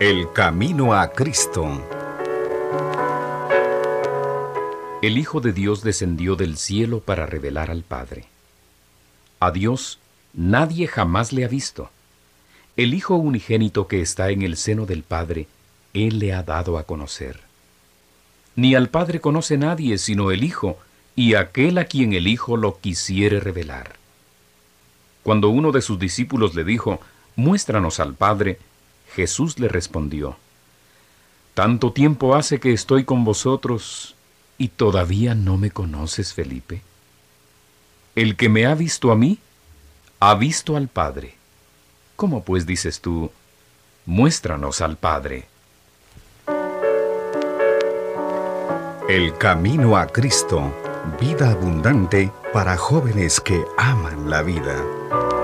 El camino a Cristo. El Hijo de Dios descendió del cielo para revelar al Padre. A Dios nadie jamás le ha visto. El Hijo unigénito que está en el seno del Padre, Él le ha dado a conocer. Ni al Padre conoce nadie sino el Hijo, y aquel a quien el Hijo lo quisiere revelar. Cuando uno de sus discípulos le dijo, Muéstranos al Padre, Jesús le respondió, ¿Tanto tiempo hace que estoy con vosotros y todavía no me conoces, Felipe? El que me ha visto a mí, ha visto al Padre. ¿Cómo pues dices tú, muéstranos al Padre? El camino a Cristo, vida abundante para jóvenes que aman la vida.